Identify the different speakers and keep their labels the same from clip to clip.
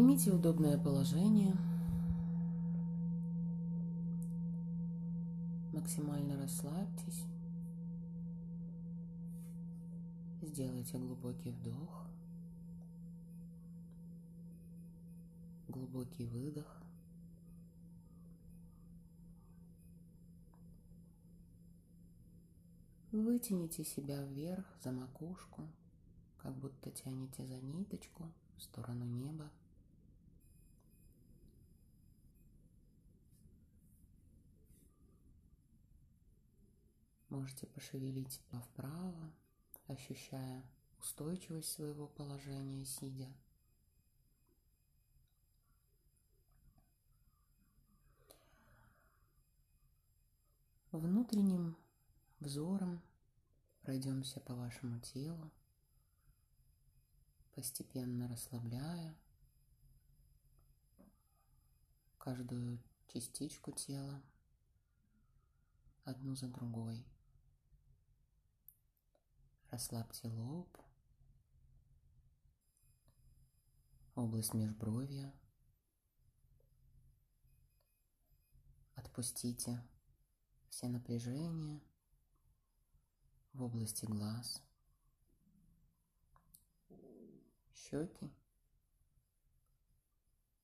Speaker 1: Примите удобное положение. Максимально расслабьтесь. Сделайте глубокий вдох. Глубокий выдох. Вытяните себя вверх за макушку, как будто тянете за ниточку в сторону неба. Можете пошевелить вправо, ощущая устойчивость своего положения, сидя. Внутренним взором пройдемся по вашему телу, постепенно расслабляя каждую частичку тела одну за другой. Расслабьте лоб, область межбровья. Отпустите все напряжения в области глаз, щеки,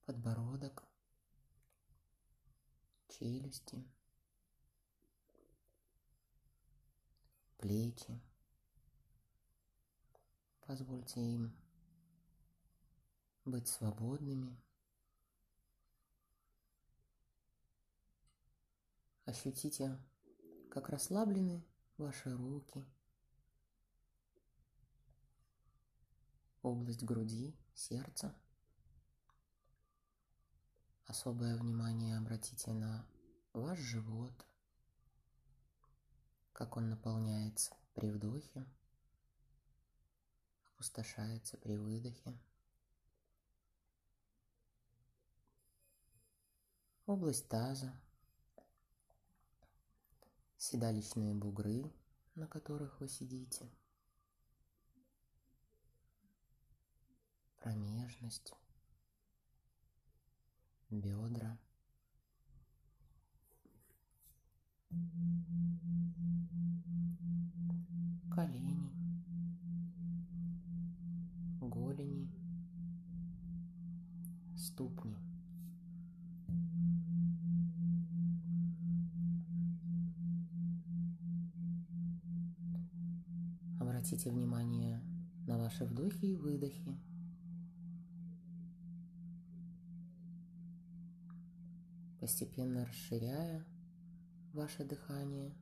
Speaker 1: подбородок, челюсти, плечи. Позвольте им быть свободными. Ощутите, как расслаблены ваши руки, область груди, сердца. Особое внимание обратите на ваш живот, как он наполняется при вдохе опустошается при выдохе. Область таза, седалищные бугры, на которых вы сидите, промежность, бедра, колени, ступни. Обратите внимание на ваши вдохи и выдохи. Постепенно расширяя ваше дыхание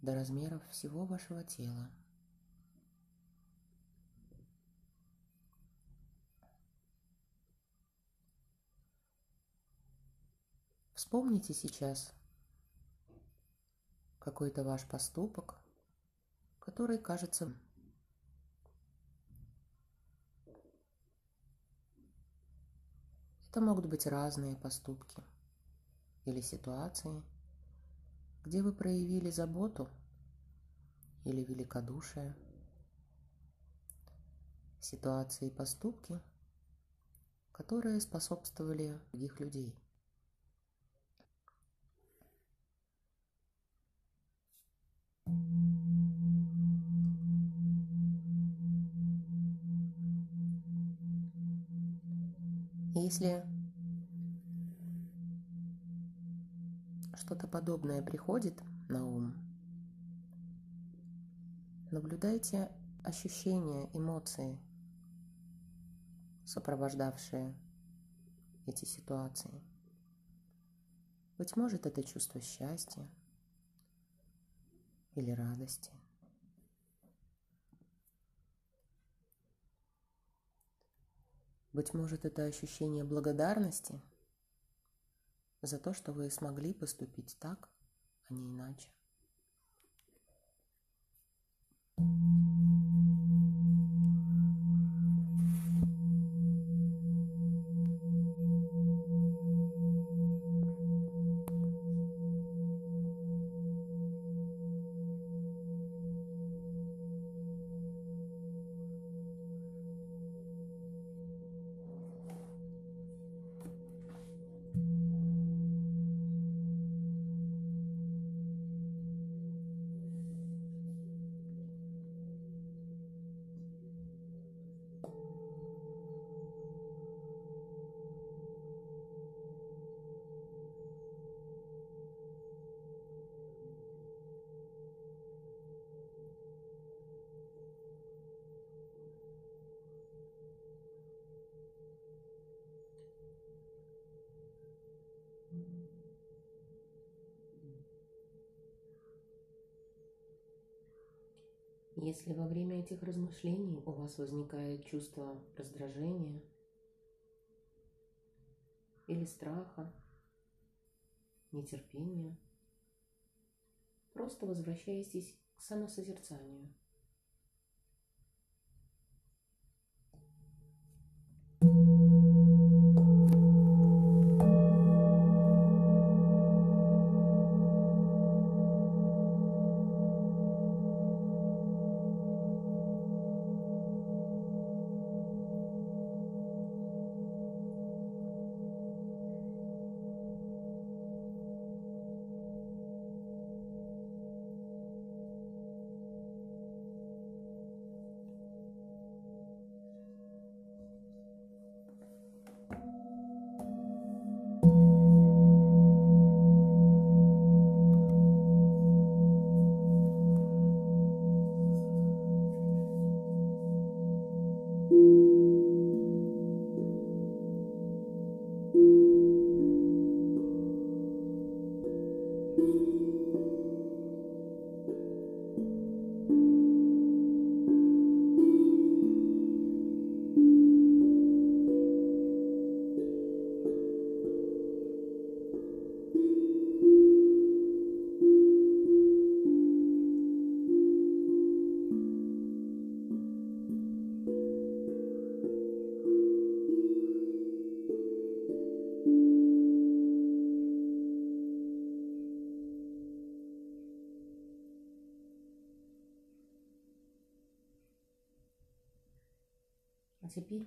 Speaker 1: до размеров всего вашего тела. Вспомните сейчас какой-то ваш поступок, который кажется Это могут быть разные поступки или ситуации, где вы проявили заботу или великодушие, ситуации и поступки, которые способствовали других людей – Если что-то подобное приходит на ум, наблюдайте ощущения, эмоции, сопровождавшие эти ситуации. Быть может, это чувство счастья, или радости. Быть может, это ощущение благодарности за то, что вы смогли поступить так, а не иначе. Если во время этих размышлений у вас возникает чувство раздражения или страха, нетерпения, просто возвращайтесь к самосозерцанию –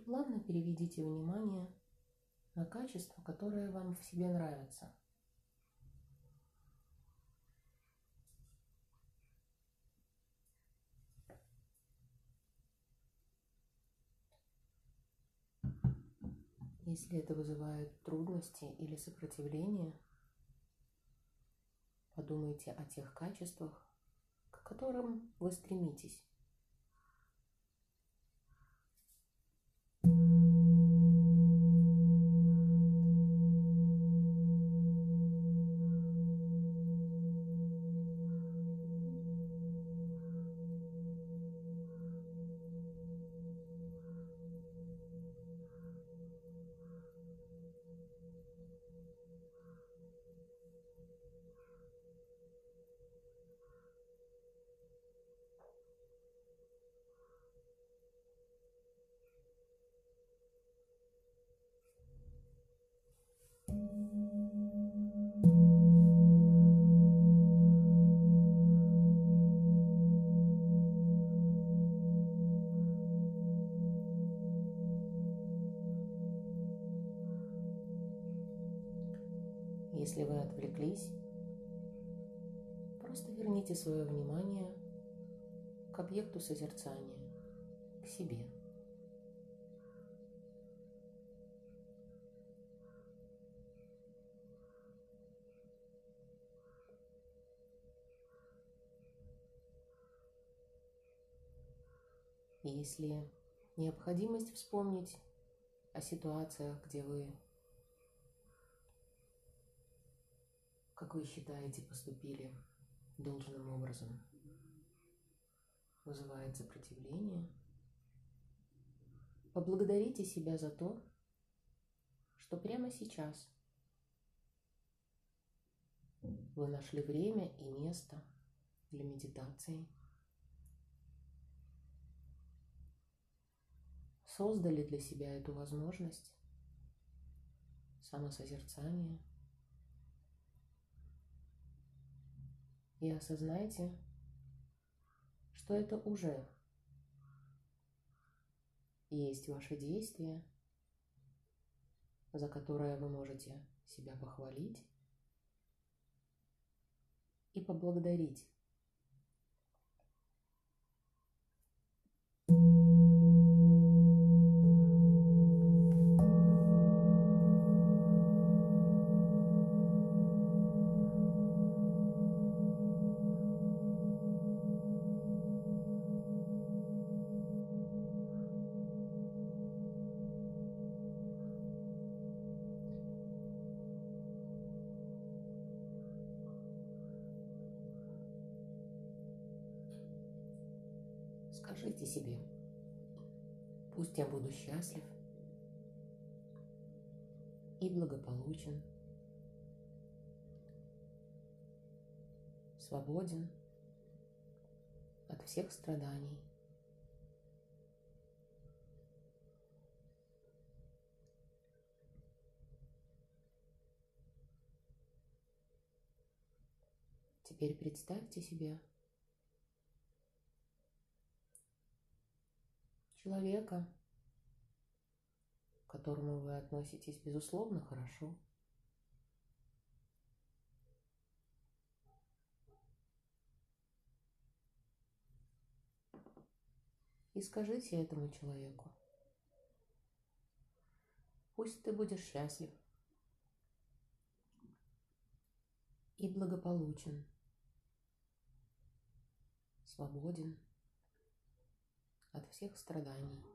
Speaker 1: плавно переведите внимание на качество, которое вам в себе нравится. Если это вызывает трудности или сопротивление, подумайте о тех качествах, к которым вы стремитесь. Если вы отвлеклись, просто верните свое внимание к объекту созерцания, к себе. Если необходимость вспомнить о ситуациях, где вы как вы считаете, поступили должным образом, вызывает сопротивление, поблагодарите себя за то, что прямо сейчас вы нашли время и место для медитации, создали для себя эту возможность самосозерцания – и осознайте, что это уже есть ваше действие, за которое вы можете себя похвалить и поблагодарить. Скажите себе, пусть я буду счастлив и благополучен, свободен от всех страданий. Теперь представьте себе человека, к которому вы относитесь, безусловно, хорошо. И скажите этому человеку, пусть ты будешь счастлив и благополучен, свободен от всех страданий.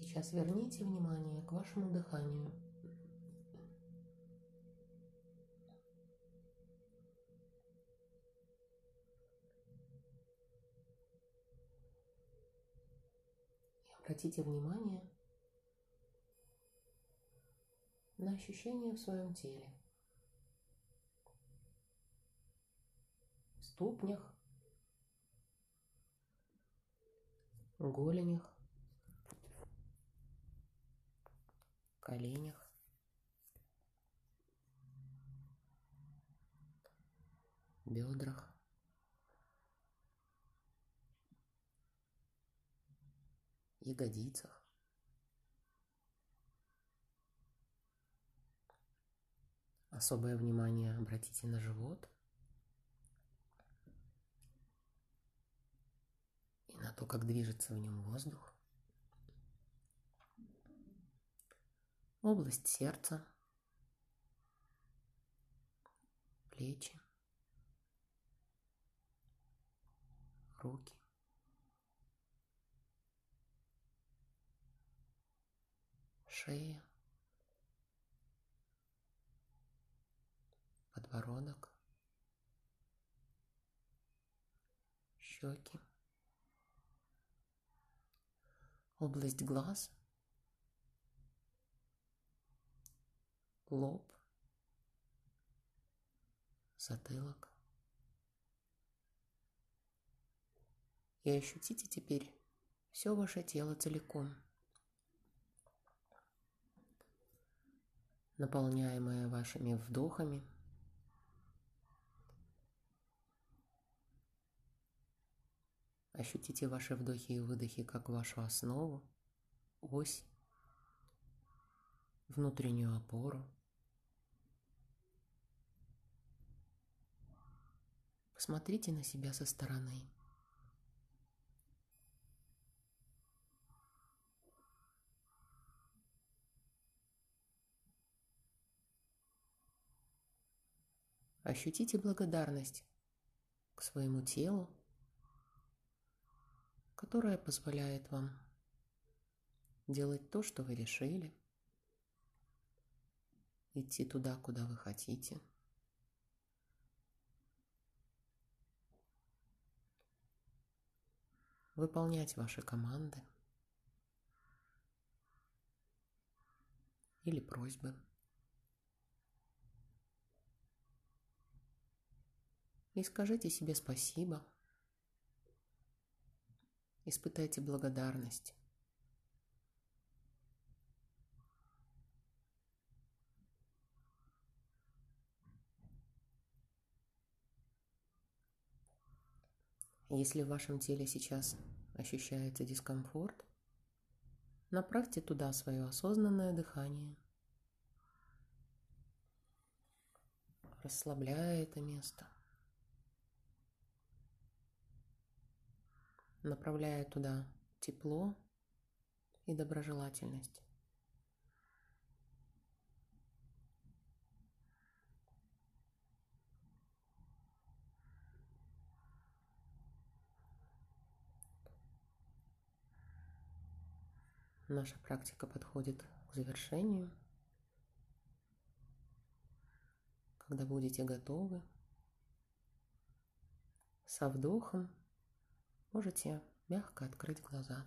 Speaker 1: Сейчас верните внимание к вашему дыханию. Обратите внимание на ощущения в своем теле. В ступнях, голенях, коленях. бедрах. Ягодицах. Особое внимание обратите на живот и на то, как движется в нем воздух. Область сердца, плечи, руки. Шея, подбородок, щеки, область глаз, лоб, затылок. И ощутите теперь все ваше тело целиком – наполняемое вашими вдохами. Ощутите ваши вдохи и выдохи как вашу основу, ось, внутреннюю опору. Посмотрите на себя со стороны. Ощутите благодарность к своему телу, которая позволяет вам делать то, что вы решили, идти туда, куда вы хотите. Выполнять ваши команды или просьбы. И скажите себе спасибо. Испытайте благодарность. Если в вашем теле сейчас ощущается дискомфорт, направьте туда свое осознанное дыхание, расслабляя это место. направляя туда тепло и доброжелательность. Наша практика подходит к завершению. Когда будете готовы, со вдохом – можете мягко открыть глаза.